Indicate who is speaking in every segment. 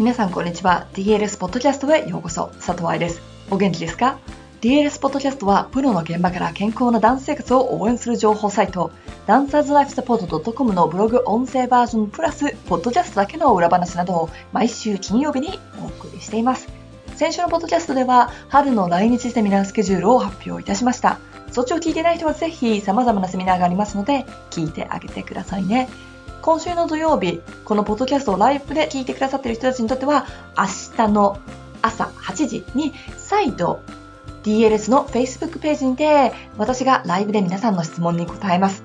Speaker 1: 皆さんこんにちは。DLS ポッドキャストへようこそ。佐藤愛です。お元気ですか ?DLS ポッドキャストは、プロの現場から健康なダンス生活を応援する情報サイト、ダンサーズライフサポート .com のブログ音声バージョンプラス、ポッドキャストだけの裏話などを毎週金曜日にお送りしています。先週のポッドキャストでは、春の来日セミナースケジュールを発表いたしました。そっちを聞いてない人はぜひ様々なセミナーがありますので、聞いてあげてくださいね。今週の土曜日、このポッドキャストをライブで聞いてくださっている人たちにとっては、明日の朝8時に再度 DLS の Facebook ページにて私がライブで皆さんの質問に答えます。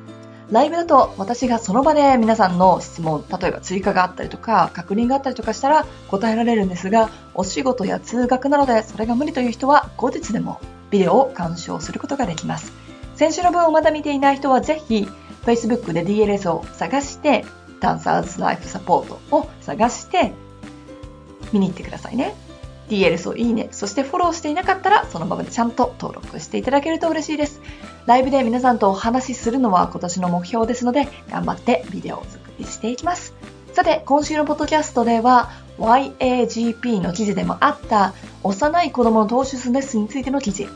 Speaker 1: ライブだと私がその場で皆さんの質問、例えば追加があったりとか確認があったりとかしたら答えられるんですが、お仕事や通学なのでそれが無理という人は後日でもビデオを鑑賞することができます。先週の分をまだ見ていない人はぜひ Facebook で DLS を探して、ダンサーズライフサポートを探して見に行ってくださいね。DLS をいいね、そしてフォローしていなかったらそのままでちゃんと登録していただけると嬉しいです。ライブで皆さんとお話しするのは今年の目標ですので、頑張ってビデオを作りしていきます。さて、今週のポッドキャストでは YAGP の記事でもあった幼い子供の投手レッスについての記事。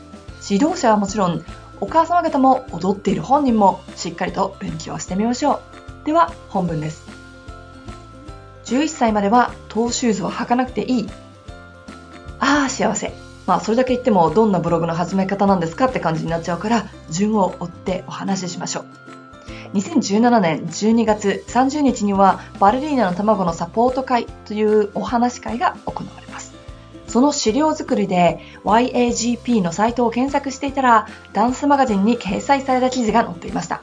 Speaker 1: 指導者はもちろんお母様方も踊っている本人もしっかりと勉強してみましょう。では本文です。11歳まではトーシューズは履かなくていい。ああ、幸せ。まあそれだけ言ってもどんなブログの始め方なんですかって感じになっちゃうから順を追ってお話ししましょう。2017年12月30日にはバレリーナの卵のサポート会というお話会が行われます。その資料作りで YAGP のサイトを検索していたら、ダンスマガジンに掲載された記事が載っていました。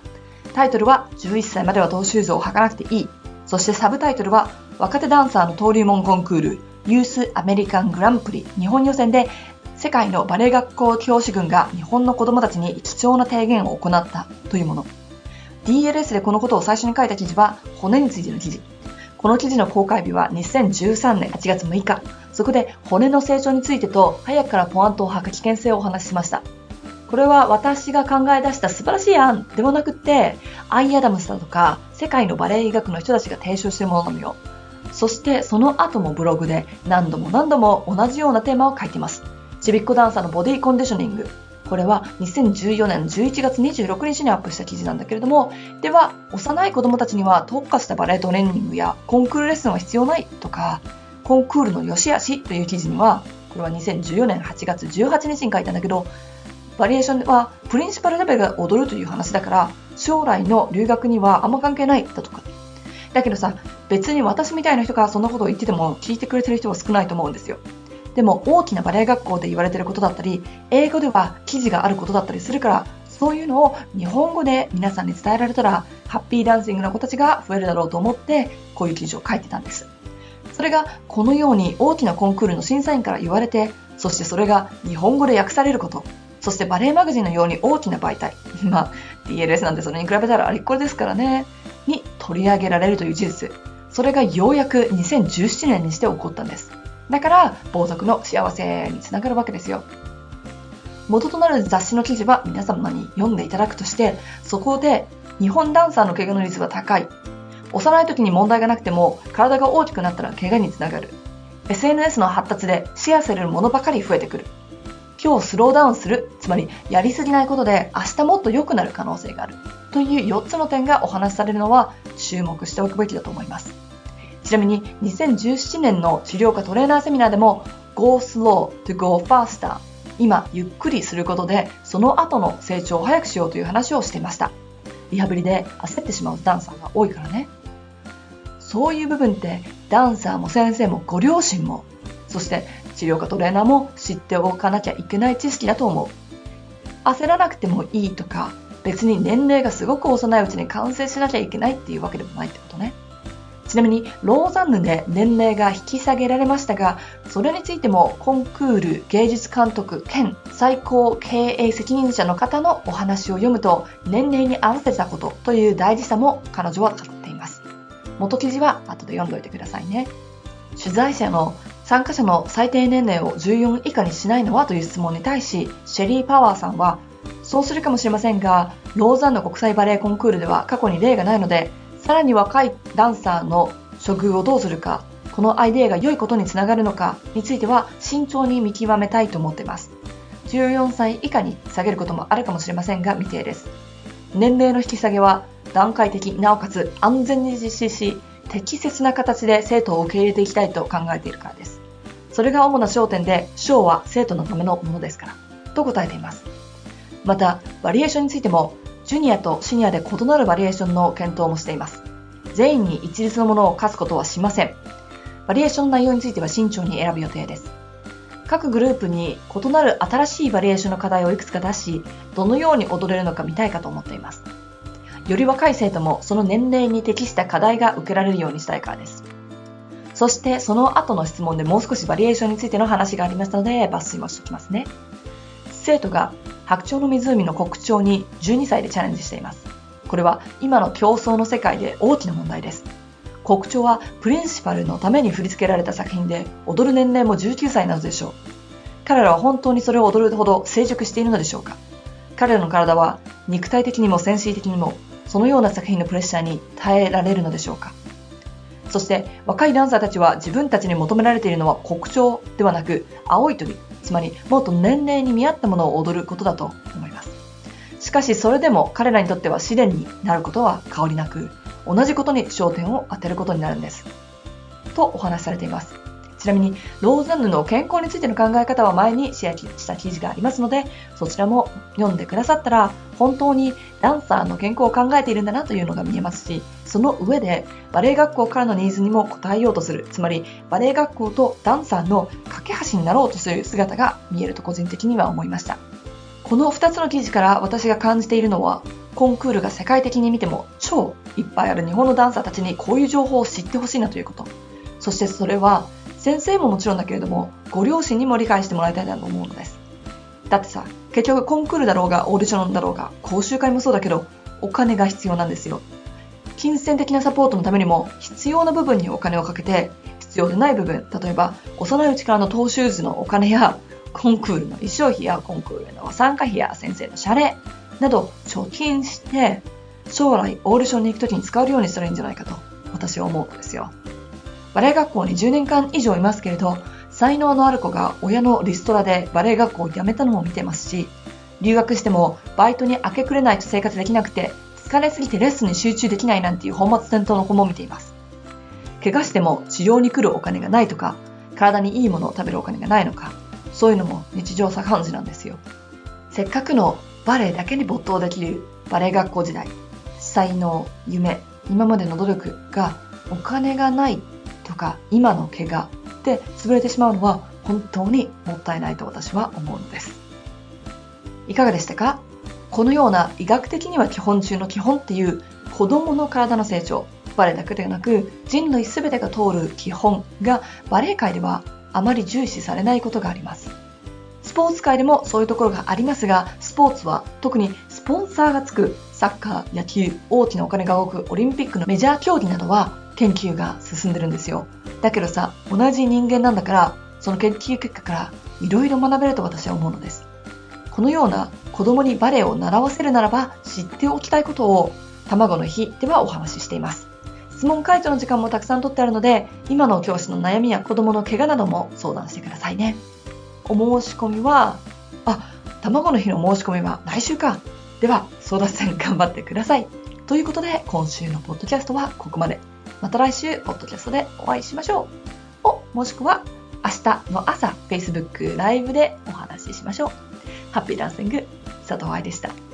Speaker 1: タイトルは、11歳まではトーシューズを履かなくていい。そしてサブタイトルは、若手ダンサーの登竜門コンクール、ユースアメリカングランプリ日本予選で、世界のバレエ学校教師群が日本の子供たちに貴重な提言を行ったというもの。DLS でこのことを最初に書いた記事は、骨についての記事。この記事の公開日は2013年8月6日。そこで骨の成長についてと早くからポアントを吐く危険性をお話ししました。これは私が考え出した素晴らしい案ではなくって、アイアダムスだとか世界のバレエ医学の人たちが提唱しているものなのよ。そしてその後もブログで何度も何度も同じようなテーマを書いています。ちびっこダンサーのボディコンディショニング。これは2014年11月26日にアップした記事なんだけれども、では、幼い子供たちには特化したバレエトレーニングやコンクールレッスンは必要ないとか、コンクールの良し悪しという記事には、これは2014年8月18日に書いたんだけど、バリエーションはプリンシパルレベルが踊るという話だから、将来の留学にはあんま関係ないだとか。だけどさ、別に私みたいな人がそんなことを言ってても聞いてくれてる人は少ないと思うんですよ。でも大きなバレエ学校で言われてることだったり、英語では記事があることだったりするから、そういうのを日本語で皆さんに伝えられたら、ハッピーダンシングな子たちが増えるだろうと思って、こういう記事を書いてたんです。それがこのように大きなコンクールの審査員から言われて、そしてそれが日本語で訳されること、そしてバレエマガジンのように大きな媒体、まあ DLS なんてそれに比べたらありっこれですからね、に取り上げられるという事実。それがようやく2017年にして起こったんです。だから、暴族の幸せにつながるわけですよ。元となる雑誌の記事は皆様に読んでいただくとして、そこで日本ダンサーの怪我の率が高い幼い時に問題がなくても体が大きくなったら怪我につながる。SNS の発達でシェアされるものばかり増えてくる。今日スローダウンするつまりやりすぎないことで明日もっと良くなる可能性がある。という4つの点がお話しされるのは注目しておくべきだと思います。ちなみに2017年の治療科トレーナーセミナーでも Go slow to go faster 今ゆっくりすることでその後の成長を早くしようという話をしていました。リハビリで焦ってしまうダンサーが多いからね。そういう部分ってダンサーも先生もご両親もそして治療科トレーナーも知っておかなきゃいけない知識だと思う。焦らなくてもいいとか別に年齢がすごく幼いうちに完成しなきゃいけないっていうわけでもないってことね。ちなみにローザンヌで年齢が引き下げられましたがそれについてもコンクール芸術監督兼最高経営責任者の方のお話を読むと年齢に合わせたことという大事さも彼女は語っ元記事は後で読んどいてくださいね。取材者の参加者の最低年齢を14以下にしないのはという質問に対し、シェリー・パワーさんは、そうするかもしれませんが、ローザンの国際バレエコンクールでは過去に例がないので、さらに若いダンサーの処遇をどうするか、このアイデアが良いことにつながるのかについては慎重に見極めたいと思っています。14歳以下に下げることもあるかもしれませんが未定です。年齢の引き下げは段階的、なおかつ安全に実施し、適切な形で生徒を受け入れていきたいと考えているからです。それが主な焦点で、賞は生徒のためのものですから、と答えています。また、バリエーションについても、ジュニアとシニアで異なるバリエーションの検討もしています。全員に一律のものを課すことはしません。バリエーションの内容については慎重に選ぶ予定です。各グループに異なる新しいバリエーションの課題をいくつか出し、どのように踊れるのか見たいかと思っています。より若い生徒もその年齢に適した課題が受けられるようにしたいからです。そしてその後の質問でもう少しバリエーションについての話がありましたので抜粋もしておきますね。生徒が白鳥の湖の国鳥に12歳でチャレンジしています。これは今の競争の世界で大きな問題です。国鳥はプリンシパルのために振り付けられた作品で踊る年齢も19歳なのでしょう。彼らは本当にそれを踊るほど成熟しているのでしょうか彼らの体は肉体的にも精神的にもそのような作品のプレッシャーに耐えられるのでしょうか？そして若いダンサーたちは自分たちに求められているのは国鳥ではなく青い鳥つまりもっと年齢に見合ったものを踊ることだと思いますしかしそれでも彼らにとっては試練になることは変わりなく同じことに焦点を当てることになるんです。とお話しされています。ちなみに、ローザンヌの健康についての考え方は前にシェアした記事がありますので、そちらも読んでくださったら、本当にダンサーの健康を考えているんだなというのが見えますし、その上でバレエ学校からのニーズにも応えようとする、つまりバレエ学校とダンサーの架け橋になろうとする姿が見えると個人的には思いました。この2つの記事から私が感じているのは、コンクールが世界的に見ても超いっぱいある日本のダンサーたちにこういう情報を知ってほしいなということ。そしてそれは先生ももちろんだけれどもご両親にも理解してもらいたいなと思うのです。だってさ、結局コンクールだろうがオーディションだろうが講習会もそうだけどお金が必要なんですよ。金銭的なサポートのためにも必要な部分にお金をかけて必要でない部分、例えば幼いうちからのトーシューズのお金やコンクールの衣装費やコンクールの参加費や先生の謝礼、など貯金して将来オーディションに行くときに使えるようにしたらいいんじゃないかと私は思うんですよ。バレエ学校に10年間以上いますけれど、才能のある子が親のリストラでバレエ学校を辞めたのも見てますし、留学してもバイトに明け暮れないと生活できなくて、疲れすぎてレッスンに集中できないなんていう本末転倒の子も見ています。怪我しても治療に来るお金がないとか、体にいいものを食べるお金がないのか、そういうのも日常茶飯事なんですよ。せっかくのバレエだけに没頭できるバレエ学校時代、才能、夢、今までの努力がお金がないとか今の怪我で潰れてしまうのは本当にもったいないと私は思うのです。いかがでしたか？このような医学的には基本中の基本っていう子供の体の成長、バレエだけではなく人類全てが通る基本がバレエ界ではあまり重視されないことがあります。スポーツ界でもそういうところがありますが、スポーツは特にスポンサーがつくサッカー、野球、大きなお金が動くオリンピックのメジャー競技などは研究が進んでるんですよ。だけどさ、同じ人間なんだから、その研究結果から色々学べると私は思うのです。このような子供にバレエを習わせるならば知っておきたいことを卵の日ではお話ししています。質問回答の時間もたくさん取ってあるので、今の教師の悩みや子供の怪我なども相談してくださいね。お申し込みは、あ、卵の日の申し込みは来週か。では、争奪戦頑張ってください。ということで、今週のポッドキャストはここまで。また来週、ポッドキャストでお会いしましょう。お、もしくは、明日の朝、Facebook ライブでお話ししましょう。ハッピーダンシング、佐藤愛でした。